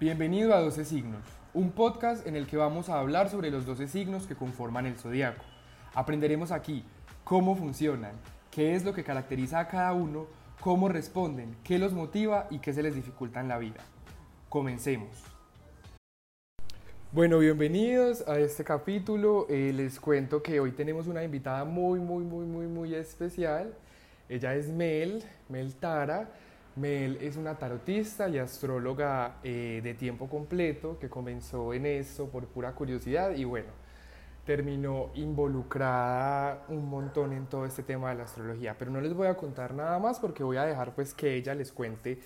Bienvenido a 12 Signos, un podcast en el que vamos a hablar sobre los 12 signos que conforman el zodiaco. Aprenderemos aquí cómo funcionan, qué es lo que caracteriza a cada uno, cómo responden, qué los motiva y qué se les dificulta en la vida. Comencemos. Bueno, bienvenidos a este capítulo. Eh, les cuento que hoy tenemos una invitada muy, muy, muy, muy, muy especial. Ella es Mel, Mel Tara. Mel es una tarotista y astróloga eh, de tiempo completo que comenzó en esto por pura curiosidad y bueno, terminó involucrada un montón en todo este tema de la astrología. Pero no les voy a contar nada más porque voy a dejar pues que ella les cuente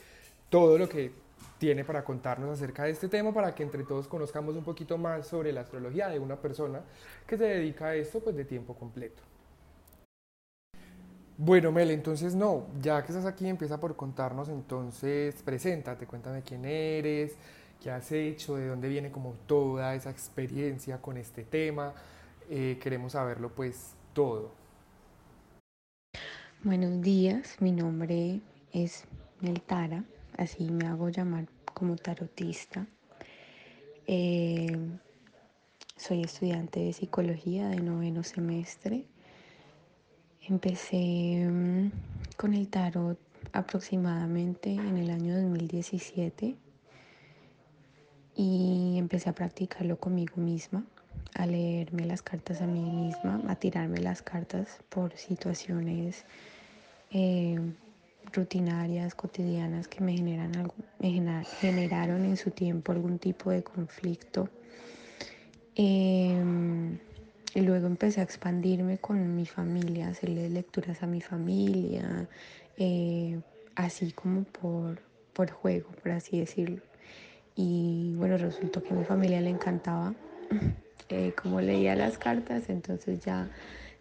todo lo que tiene para contarnos acerca de este tema para que entre todos conozcamos un poquito más sobre la astrología de una persona que se dedica a esto pues de tiempo completo. Bueno, Mel, entonces no, ya que estás aquí, empieza por contarnos, entonces, preséntate, cuéntame quién eres, qué has hecho, de dónde viene como toda esa experiencia con este tema, eh, queremos saberlo pues todo. Buenos días, mi nombre es Mel Tara, así me hago llamar como tarotista. Eh, soy estudiante de psicología de noveno semestre Empecé mm, con el tarot aproximadamente en el año 2017 y empecé a practicarlo conmigo misma, a leerme las cartas a mí misma, a tirarme las cartas por situaciones eh, rutinarias, cotidianas que me, generan algo, me generaron en su tiempo algún tipo de conflicto. Em, y luego empecé a expandirme con mi familia, hacerle lecturas a mi familia, eh, así como por, por juego, por así decirlo. Y bueno, resultó que a mi familia le encantaba eh, cómo leía las cartas, entonces ya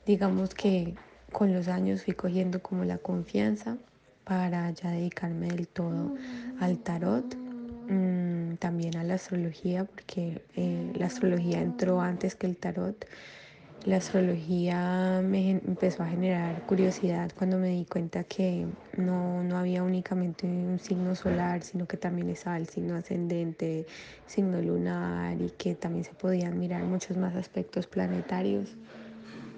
digamos que con los años fui cogiendo como la confianza para ya dedicarme del todo al tarot, mm, también a la astrología, porque eh, la astrología entró antes que el tarot la astrología me empezó a generar curiosidad cuando me di cuenta que no, no, había únicamente un signo solar, sino que también estaba el signo ascendente, signo lunar y que también se podían mirar muchos más aspectos planetarios.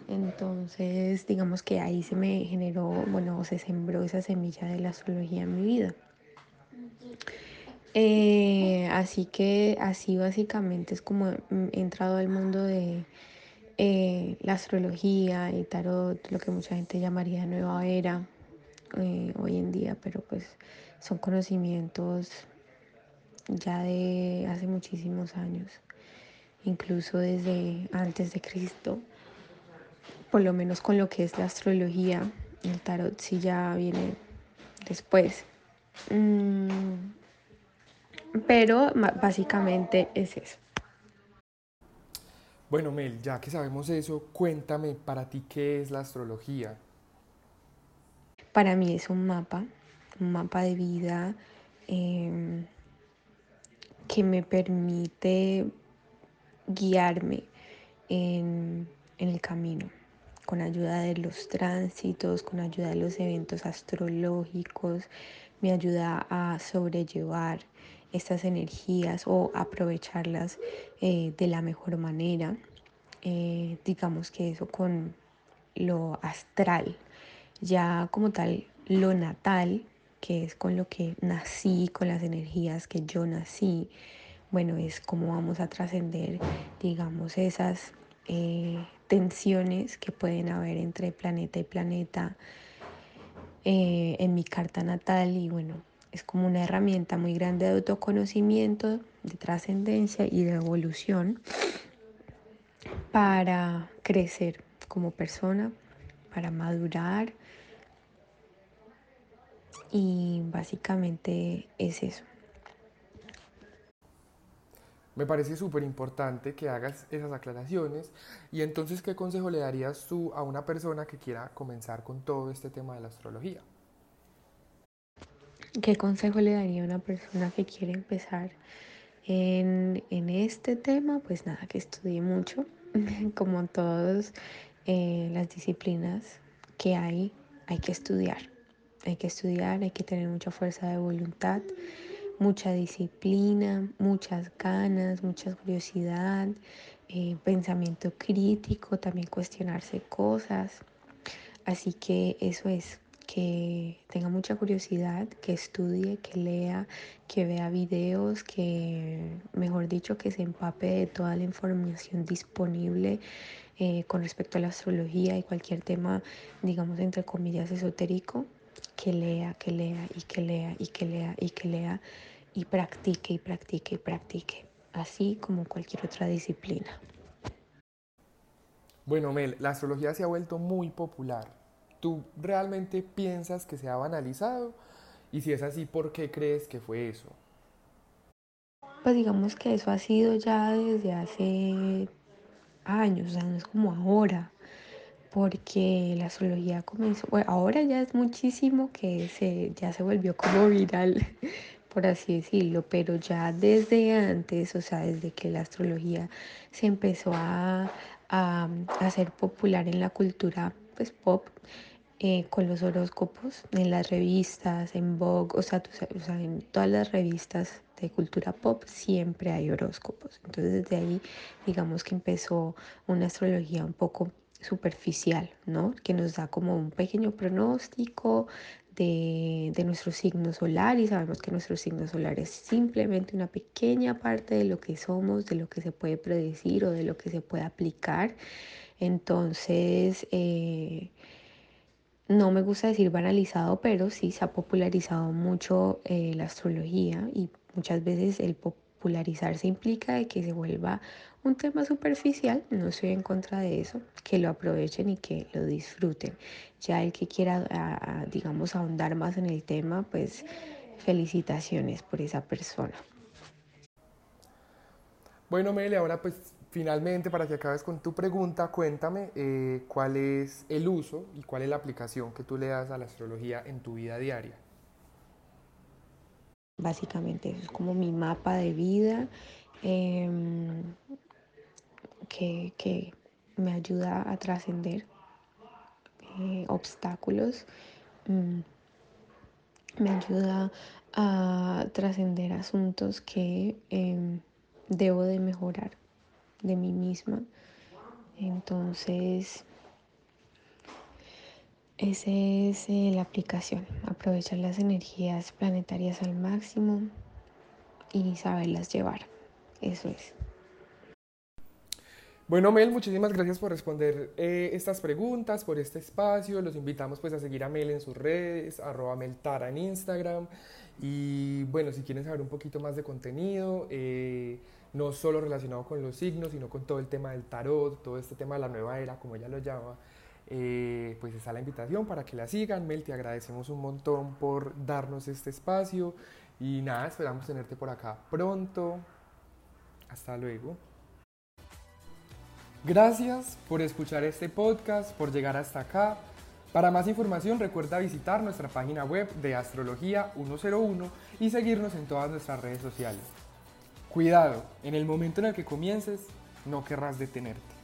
Entonces, digamos que ahí se me generó, bueno, se sembró esa semilla de la astrología en mi vida. Eh, así que así básicamente es como he entrado al mundo de eh, la astrología, el tarot, lo que mucha gente llamaría nueva era eh, hoy en día, pero pues son conocimientos ya de hace muchísimos años, incluso desde antes de Cristo, por lo menos con lo que es la astrología, el tarot sí ya viene después. Mm, pero básicamente es eso. Bueno, Mel, ya que sabemos eso, cuéntame para ti qué es la astrología. Para mí es un mapa, un mapa de vida em, que me permite guiarme en, en el camino, con ayuda de los tránsitos, con ayuda de los eventos astrológicos, me ayuda a sobrellevar estas energías o aprovecharlas eh, de la mejor manera. Eh, digamos que eso con lo astral, ya como tal lo natal, que es con lo que nací, con las energías que yo nací, bueno, es como vamos a trascender, digamos, esas eh, tensiones que pueden haber entre planeta y planeta en mi carta natal y bueno, es como una herramienta muy grande de autoconocimiento, de trascendencia y de evolución para crecer como persona, para madurar. Y básicamente es eso. Me parece súper importante que hagas esas aclaraciones. Y entonces, ¿qué consejo le darías tú a una persona que quiera comenzar con todo este tema de la astrología? ¿Qué consejo le daría a una persona que quiere empezar en, este tema? Pues nada, que estudie mucho, como todas eh, las disciplinas que hay, hay que estudiar. Hay que estudiar, hay que tener mucha fuerza de voluntad mucha disciplina, muchas ganas, mucha curiosidad, eh, pensamiento crítico, también cuestionarse cosas. Así que eso es, que tenga mucha curiosidad, que estudie, que lea, que vea videos, que, mejor dicho, que se empape de toda la información disponible eh, con respecto a la astrología y cualquier tema, digamos, entre comillas, esotérico, que lea, que lea y que lea y que lea y que lea y practique y practique y practique, así como cualquier otra disciplina. Bueno, Mel, la astrología se ha vuelto muy popular. ¿Tú realmente piensas que se ha banalizado? Y si es así, ¿por qué crees que fue eso? Pues digamos que eso ha sido ya desde hace años, o sea, no es como ahora, porque la astrología comenzó, bueno, ahora ya es muchísimo que se, ya se volvió como viral, por así decirlo, pero ya desde antes, o sea, desde que la astrología se empezó a, a, ser popular en la cultura pues, pop, eh, con los horóscopos en las revistas, en Vogue, o sea, en todas las revistas de cultura pop siempre hay horóscopos. Entonces desde ahí digamos que empezó una astrología un poco superficial, ¿no? Que nos da como un pequeño pronóstico de, de, nuestro signo solar y sabemos que nuestro signo solar es simplemente una pequeña parte de lo que somos, de lo que se puede predecir o de lo que se puede aplicar. Entonces, eh, no me gusta decir banalizado, pero sí se ha popularizado mucho eh, la astrología y muchas veces el popularizarse implica de que se vuelva un tema superficial, no estoy en contra de eso, que lo aprovechen y que lo disfruten. Ya el que quiera, digamos, ahondar más en el tema, pues felicitaciones por esa persona. Bueno, Mele, ahora pues finalmente para que acabes con tu pregunta, cuéntame eh, cuál es el uso y cuál es la aplicación que tú le das a la astrología en tu vida diaria. Básicamente eso es como mi mapa de vida. Em, que, me ayuda a trascender eh, obstáculos, mm, me ayuda a trascender asuntos que em, debo de mejorar de mí misma. Entonces, esa es eh, la aplicación, aprovechar las energías planetarias al máximo y saberlas llevar. Eso es. Bueno, Mel, muchísimas gracias por responder eh, estas preguntas, por este espacio. Los invitamos pues a seguir a Mel en sus redes, arroba Meltara en Instagram. Y bueno, si quieren saber un poquito más de contenido, eh, no solo relacionado con los signos, sino con todo el tema del tarot, todo este tema de la nueva era, como ella lo llama, eh, pues está la invitación para que la sigan. Mel, te agradecemos un montón por darnos este espacio. Y nada, esperamos tenerte por acá pronto. Hasta luego. Gracias por escuchar este podcast, por llegar hasta acá. Para más información recuerda visitar nuestra página web de Astrología 101 y seguirnos en todas nuestras redes sociales. Cuidado, en el momento en el que comiences, no querrás detenerte.